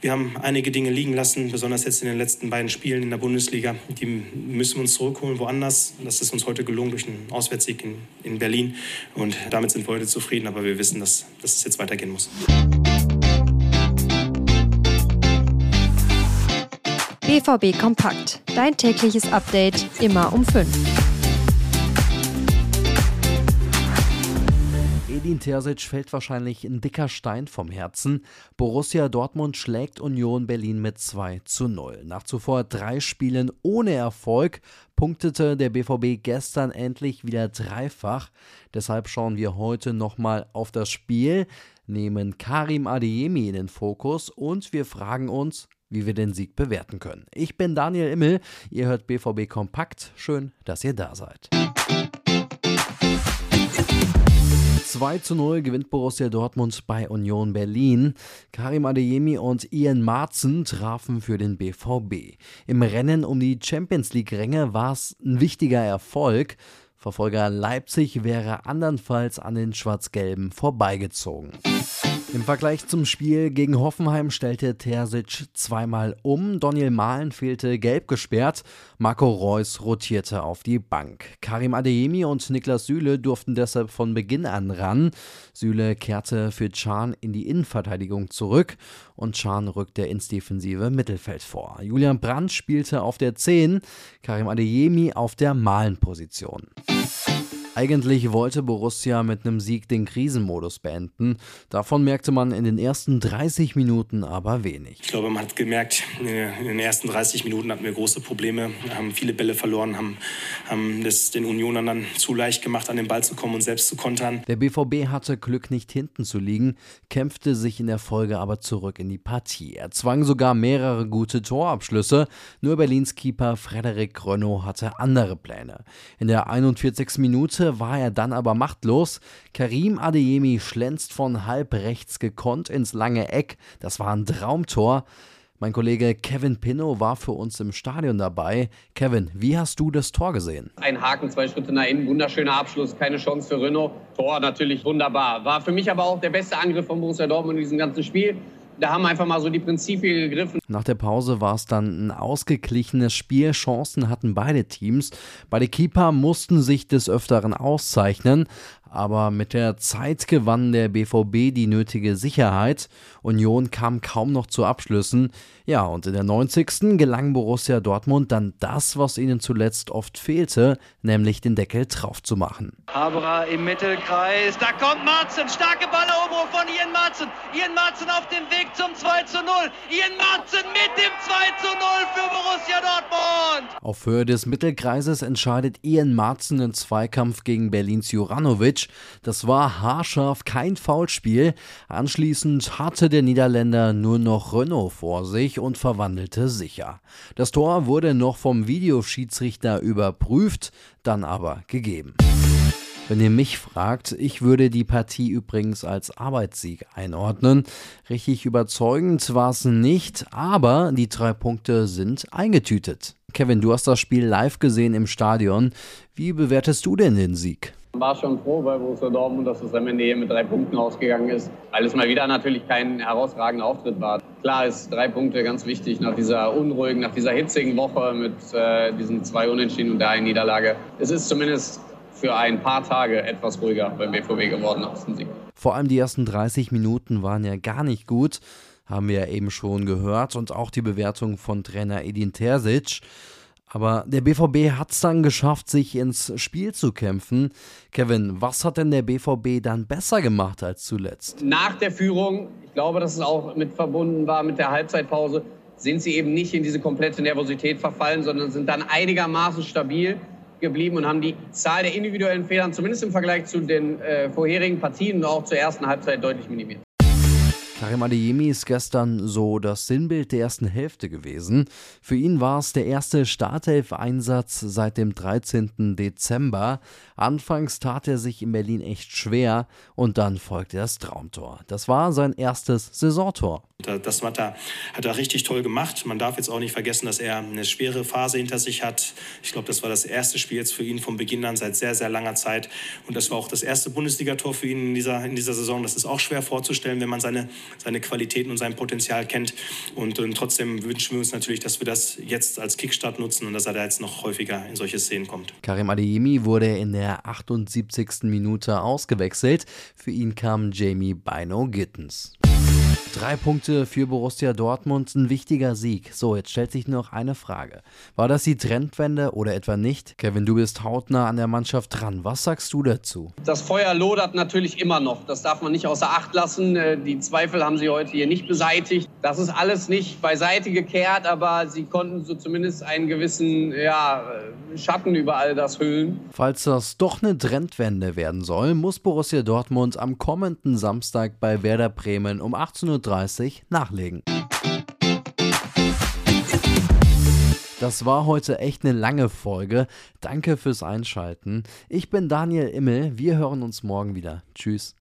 Wir haben einige Dinge liegen lassen, besonders jetzt in den letzten beiden Spielen in der Bundesliga. Die müssen wir uns zurückholen woanders. Das ist uns heute gelungen durch einen Auswärtssieg in, in Berlin. Und damit sind wir heute zufrieden, aber wir wissen, dass, dass es jetzt weitergehen muss. BVB Kompakt. Dein tägliches Update immer um 5. Edin Terzic fällt wahrscheinlich ein dicker Stein vom Herzen. Borussia Dortmund schlägt Union Berlin mit 2 zu 0. Nach zuvor drei Spielen ohne Erfolg punktete der BVB gestern endlich wieder dreifach. Deshalb schauen wir heute nochmal auf das Spiel, nehmen Karim Adeyemi in den Fokus und wir fragen uns, wie wir den Sieg bewerten können. Ich bin Daniel Immel, ihr hört BVB Kompakt. Schön, dass ihr da seid. 2 zu 0 gewinnt Borussia Dortmund bei Union Berlin. Karim Adeyemi und Ian Marzen trafen für den BVB. Im Rennen um die Champions League-Ränge war es ein wichtiger Erfolg. Verfolger Leipzig wäre andernfalls an den Schwarz-Gelben vorbeigezogen. Im Vergleich zum Spiel gegen Hoffenheim stellte Terzic zweimal um. Daniel Mahlen fehlte gelb gesperrt. Marco Reus rotierte auf die Bank. Karim Adeyemi und Niklas Süle durften deshalb von Beginn an ran. Süle kehrte für Can in die Innenverteidigung zurück und Can rückte ins defensive Mittelfeld vor. Julian Brandt spielte auf der 10, Karim Adeyemi auf der Mahlen-Position. Eigentlich wollte Borussia mit einem Sieg den Krisenmodus beenden. Davon merkte man in den ersten 30 Minuten aber wenig. Ich glaube, man hat gemerkt, in den ersten 30 Minuten hatten wir große Probleme, haben viele Bälle verloren, haben, haben das den Unionern dann zu leicht gemacht, an den Ball zu kommen und selbst zu kontern. Der BVB hatte Glück, nicht hinten zu liegen, kämpfte sich in der Folge aber zurück in die Partie. Er zwang sogar mehrere gute Torabschlüsse. Nur Berlins Keeper Frederik Renault hatte andere Pläne. In der 41. Minute war er dann aber machtlos. Karim Adeyemi schlänzt von halb rechts gekonnt ins lange Eck. Das war ein Traumtor. Mein Kollege Kevin Pinnow war für uns im Stadion dabei. Kevin, wie hast du das Tor gesehen? Ein Haken, zwei Schritte nach innen, wunderschöner Abschluss, keine Chance für Renault. Tor natürlich wunderbar. War für mich aber auch der beste Angriff von Borussia Dortmund in diesem ganzen Spiel da haben einfach mal so die Prinzipien gegriffen. Nach der Pause war es dann ein ausgeglichenes Spiel. Chancen hatten beide Teams. Beide Keeper mussten sich des Öfteren auszeichnen aber mit der Zeit gewann der BVB die nötige Sicherheit. Union kam kaum noch zu Abschlüssen. Ja, und in der 90. gelang Borussia Dortmund dann das, was ihnen zuletzt oft fehlte, nämlich den Deckel drauf zu machen. Haberer im Mittelkreis, da kommt Marzen, starke Balleroberung von Ian Marzen. Ian Marzen auf dem Weg zum 2 zu 0. Ian Marzen mit dem 2 zu 0 für Borussia Dortmund. Auf Höhe des Mittelkreises entscheidet Ian Marzen den Zweikampf gegen Berlins Juranovic. Kramaric. Das war haarscharf, kein Foulspiel. Anschließend hatte der Niederländer nur noch Renault vor sich und verwandelte sicher. Das Tor wurde noch vom Videoschiedsrichter überprüft, dann aber gegeben. Wenn ihr mich fragt, ich würde die Partie übrigens als Arbeitssieg einordnen. Richtig überzeugend war es nicht, aber die drei Punkte sind eingetütet. Kevin, du hast das Spiel live gesehen im Stadion. Wie bewertest du denn den Sieg? War schon froh bei Borussia Dortmund, dass es am Ende hier mit drei Punkten ausgegangen ist, weil es mal wieder natürlich kein herausragender Auftritt war. Klar ist drei Punkte ganz wichtig nach dieser unruhigen, nach dieser hitzigen Woche mit äh, diesen zwei Unentschieden und der einen Niederlage. Es ist zumindest für ein paar Tage etwas ruhiger beim BVB geworden aus dem Sieg. Vor allem die ersten 30 Minuten waren ja gar nicht gut, haben wir ja eben schon gehört und auch die Bewertung von Trainer Edin Terzic. Aber der BVB hat es dann geschafft, sich ins Spiel zu kämpfen. Kevin, was hat denn der BVB dann besser gemacht als zuletzt? Nach der Führung, ich glaube, dass es auch mit verbunden war mit der Halbzeitpause, sind sie eben nicht in diese komplette Nervosität verfallen, sondern sind dann einigermaßen stabil geblieben und haben die Zahl der individuellen Fehlern zumindest im Vergleich zu den äh, vorherigen Partien und auch zur ersten Halbzeit deutlich minimiert. Karim Adeyemi ist gestern so das Sinnbild der ersten Hälfte gewesen. Für ihn war es der erste Startelf-Einsatz seit dem 13. Dezember. Anfangs tat er sich in Berlin echt schwer und dann folgte das Traumtor. Das war sein erstes Saisontor. Das hat er, hat er richtig toll gemacht. Man darf jetzt auch nicht vergessen, dass er eine schwere Phase hinter sich hat. Ich glaube, das war das erste Spiel jetzt für ihn von Beginn an seit sehr, sehr langer Zeit. Und das war auch das erste Bundesligator für ihn in dieser, in dieser Saison. Das ist auch schwer vorzustellen, wenn man seine seine Qualitäten und sein Potenzial kennt. Und, und trotzdem wünschen wir uns natürlich, dass wir das jetzt als Kickstart nutzen und dass er da jetzt noch häufiger in solche Szenen kommt. Karim Adeyemi wurde in der 78. Minute ausgewechselt. Für ihn kam Jamie Bino Gittens. Drei Punkte für Borussia Dortmund, ein wichtiger Sieg. So, jetzt stellt sich noch eine Frage. War das die Trendwende oder etwa nicht? Kevin, du bist hautnah an der Mannschaft dran. Was sagst du dazu? Das Feuer lodert natürlich immer noch. Das darf man nicht außer Acht lassen. Äh, die Zweifel haben sie heute hier nicht beseitigt. Das ist alles nicht beiseite gekehrt, aber sie konnten so zumindest einen gewissen ja, Schatten über all das hüllen. Falls das doch eine Trendwende werden soll, muss Borussia Dortmund am kommenden Samstag bei Werder Bremen um 18.30 Uhr nachlegen. Das war heute echt eine lange Folge. Danke fürs Einschalten. Ich bin Daniel Immel. Wir hören uns morgen wieder. Tschüss.